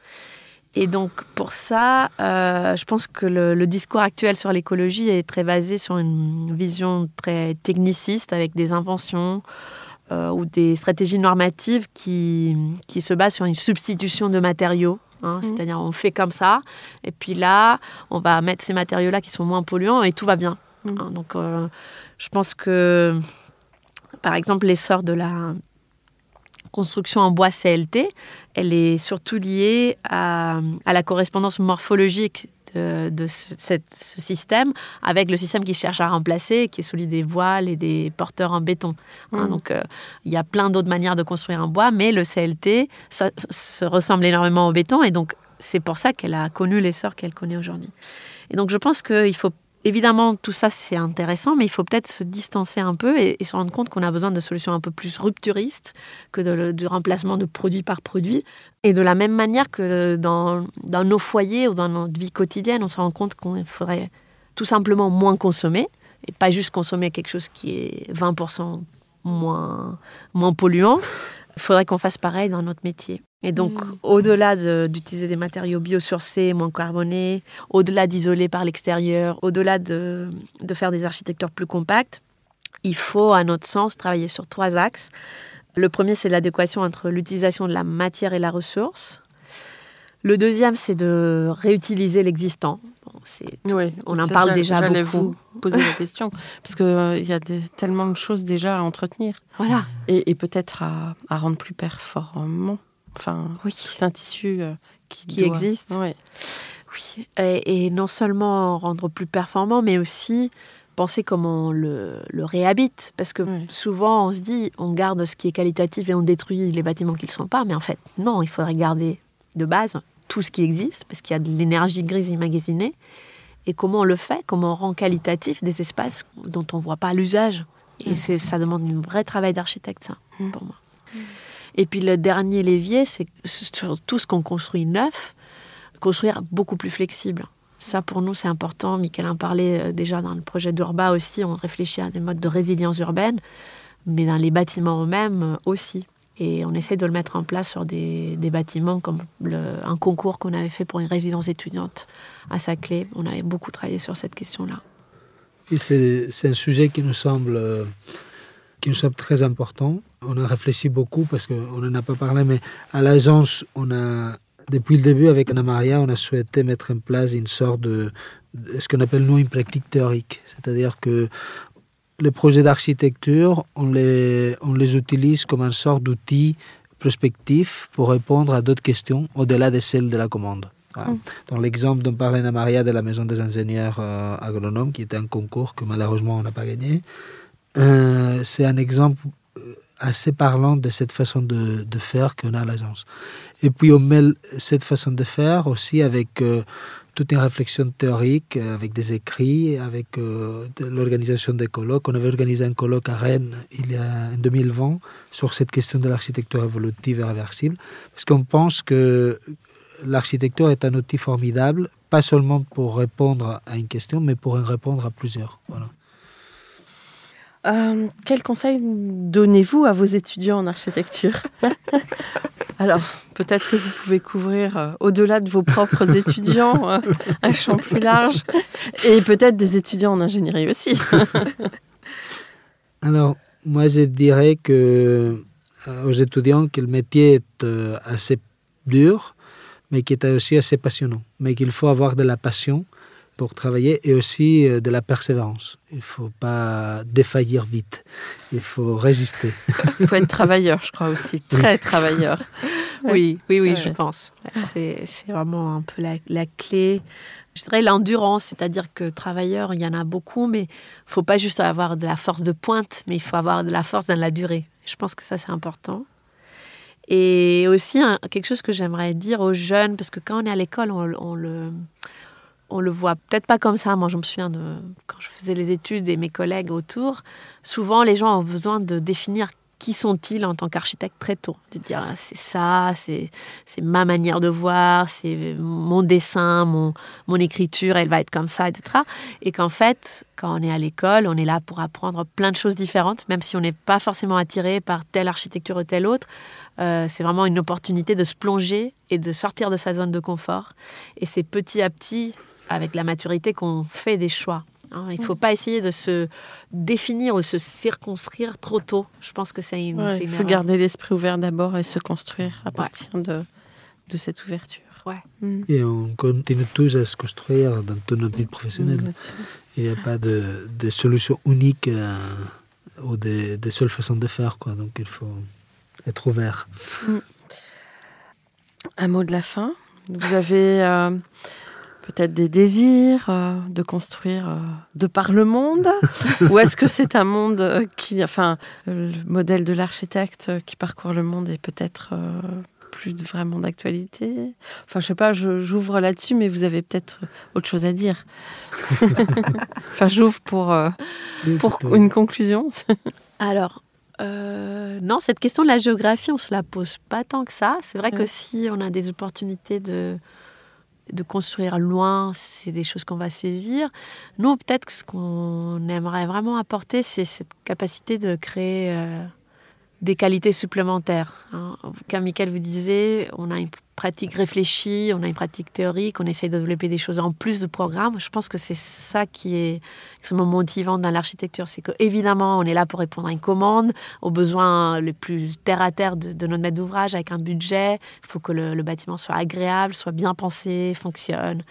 Et donc, pour ça, euh, je pense que le, le discours actuel sur l'écologie est très basé sur une vision très techniciste, avec des inventions euh, ou des stratégies normatives qui, qui se basent sur une substitution de matériaux. hein. C'est-à-dire, on fait comme ça, et puis là, on va mettre ces matériaux-là qui sont moins polluants, et tout va bien. Mhm. hein. Donc, euh, je pense que, par exemple, l'essor de la construction en bois CLT, elle est surtout liée à, à la correspondance morphologique de, de ce, cette- ce système avec le système qui cherche à remplacer, qui est celui des voiles et des porteurs en béton. Hein, Mhm. donc, euh, il y a plein d'autres manières de construire en bois, mais le CLT, ça se ressemble énormément au béton, et donc c'est pour ça qu'elle a connu l'essor qu'elle connaît aujourd'hui. Et donc, je pense qu'il faut Évidemment, tout ça, c'est intéressant, mais il faut peut-être se distancer un peu et, se rendre compte qu'on a besoin de solutions un peu plus rupturistes que de, du remplacement de produit par produit. Et de la même manière que dans, dans nos foyers ou dans notre vie quotidienne, on se rend compte qu'il faudrait tout simplement moins consommer et pas juste consommer quelque chose qui est 20% moins, moins polluant. Il faudrait qu'on fasse pareil dans notre métier. Et donc, au-delà de- d'utiliser des matériaux biosourcés, moins carbonés, au-delà d'isoler par l'extérieur, au-delà de, de faire des architectures plus compactes, il faut, à notre sens, travailler sur trois axes. Le premier, c'est l'adéquation entre l'utilisation de la matière et la ressource. Le deuxième, c'est de réutiliser l'existant. Bon, c'est Oui, On en parle déjà beaucoup. vous poser la question parce qu'il y a des- tellement de choses déjà à entretenir Voilà. et, et peut-être à, à rendre plus performant. Enfin, Oui. c'est un tissu euh, qui, Qui doit- existe. Ouais. Oui, et, et non seulement rendre plus performant, mais aussi penser comment on le, le réhabite. Parce que Oui. souvent, on se dit, on garde ce qui est qualitatif et on détruit les bâtiments qui ne le sont pas. Mais en fait, non, il faudrait garder de base tout ce qui existe, parce qu'il y a de l'énergie grise immagasinée. Et comment on le fait Comment on rend qualitatif des espaces dont on ne voit pas l'usage Et c'est, ça demande un vrai travail d'architecte, ça, Mm. pour moi. Et puis le dernier levier, c'est sur tout ce qu'on construit neuf, construire beaucoup plus flexible. Ça, pour nous, c'est important. Michael en parlait euh, déjà dans le projet d'Urba aussi. On réfléchit à des modes de résilience urbaine, mais dans les bâtiments eux-mêmes euh, aussi. Et on essaie de le mettre en place sur des, des bâtiments comme un concours qu'on avait fait pour une résidence étudiante à Saclay. On avait beaucoup travaillé sur cette question-là. C'est un sujet qui nous semble euh, qui nous semble très important. On a réfléchi beaucoup parce qu'on n'en a pas parlé, mais à l'agence, on a depuis le début avec Anna Maria, on a souhaité mettre en place une sorte de, de ce qu'on appelle nous une pratique théorique, c'est-à-dire que les projets d'architecture, on les, on les utilise comme une sorte d'outil prospectif pour répondre à d'autres questions au-delà de celles de la commande. Voilà. Dans l'exemple dont parlait Anna Maria de la maison des ingénieurs euh, agronomes, qui était un concours que malheureusement on n'a pas gagné, euh, c'est un exemple assez parlant de cette façon de, faire qu'on a à l'agence. Et puis on mêle cette façon de faire aussi avec euh, toute une réflexion théorique, euh, avec des écrits, avec euh, l'organisation des colloques. On avait organisé un colloque à Rennes il y a en 2020 sur cette question de l'architecture évolutive et réversible, parce qu'on pense que l'architecture est un outil formidable, pas seulement pour répondre à une question, mais pour en répondre à plusieurs. Voilà. Euh, quel conseil donnez-vous à vos étudiants en architecture? Alors, peut-être que vous pouvez couvrir euh, au-delà de vos propres étudiants euh, un champ plus large et peut-être des étudiants en ingénierie aussi. Alors, moi, je dirais que euh, aux étudiants que le métier est euh, assez dur, mais qui est aussi assez passionnant, mais qu'il faut avoir de la passion pour travailler et aussi euh, de la persévérance. Il ne faut pas défaillir vite, il faut résister. Il faut être travailleur, je crois aussi, très travailleur. Oui, oui, oui, Ouais. je pense. C'est c'est vraiment un peu la, la clé. Je dirais l'endurance, c'est-à-dire que travailleurs, il y en a beaucoup, mais il faut pas juste avoir de la force de pointe, mais il faut avoir de la force dans la durée. Je pense que ça, c'est important. Et aussi, quelque chose que j'aimerais dire aux jeunes, parce que quand on est à l'école, on, on le, on le voit peut-être pas comme ça. Moi, je me souviens de quand je faisais les études et mes collègues autour, souvent les gens ont besoin de définir qui sont-ils en tant qu'architecte très tôt. De dire ah, c'est ça, c'est ma manière de voir, c'est mon dessin, mon, mon écriture, elle va être comme ça, etc. Et qu'en fait, quand on est à l'école, on est là pour apprendre plein de choses différentes, même si on n'est pas forcément attiré par telle architecture ou telle autre. Euh, c'est vraiment une opportunité de se plonger et de sortir de sa zone de confort. Et c'est petit à petit, avec la maturité, qu'on fait des choix. hein. Il ne faut pas essayer de se définir ou se circonscrire trop tôt. Je pense que c'est une. Ouais, c'est il faut erreur. garder l'esprit ouvert d'abord et se construire à partir de, de cette ouverture. Ouais. Mm. Et on continue tous à se construire dans toute notre vie professionnelle. Mm. Il n'y a pas de, de solution unique euh, ou de, de seule façon de faire. Quoi. Donc il faut être ouvert. Un mot de la fin. Vous avez euh, peut-être des désirs euh, de construire euh, de par le monde Ou est-ce que c'est un monde euh, qui, enfin, le modèle de l'architecte qui parcourt le monde est peut-être euh, plus vraiment d'actualité? Enfin, je sais pas, j'ouvre là-dessus, mais vous avez peut-être autre chose à dire. enfin, j'ouvre pour, euh, pour une conclusion. Alors, euh, non, cette question de la géographie, on se la pose pas tant que ça. C'est vrai que si on a des opportunités de, de construire loin, c'est des choses qu'on va saisir. Nous, peut-être que ce qu'on aimerait vraiment apporter, c'est cette capacité de créer euh, des qualités supplémentaires. hein. Comme Michael vous disait, on a une pratique réfléchie, on a une pratique théorique, on essaie de développer des choses en plus de programmes. Je pense que c'est ça qui est extrêmement motivant dans l'architecture. C'est que évidemment, on est là pour répondre à une commande, aux besoins les plus terre à terre de, de notre maître d'ouvrage avec un budget. Il faut que le, bâtiment soit agréable, soit bien pensé, fonctionne.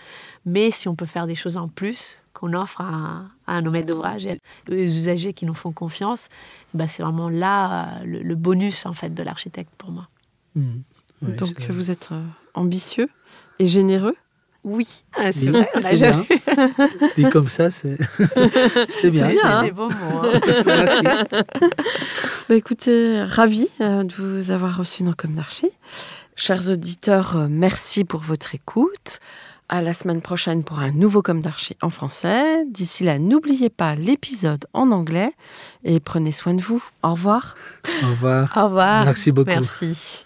Mais si on peut faire des choses en plus qu'on offre à, nos maîtres d'ouvrage et aux usagers qui nous font confiance, bah c'est vraiment là euh, le, bonus en fait de l'architecte pour moi. Mm. Ouais, Donc, vous êtes euh, ambitieux et généreux. Oui, Ah, c'est vrai. On a jamais... Dit comme ça, c'est c'est bien. c'est hein. des beaux mots. hein. Merci. Bah, écoutez, ravi euh, de vous avoir reçu dans Comme d'Archie. Chers auditeurs, euh, merci pour votre écoute. À la semaine prochaine pour un nouveau Comme d'Archie en français. D'ici là, n'oubliez pas l'épisode en anglais et prenez soin de vous. Au revoir. Au revoir. Au revoir. Merci beaucoup. Merci.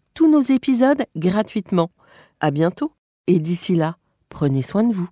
tous nos épisodes gratuitement. À bientôt et d'ici là, prenez soin de vous.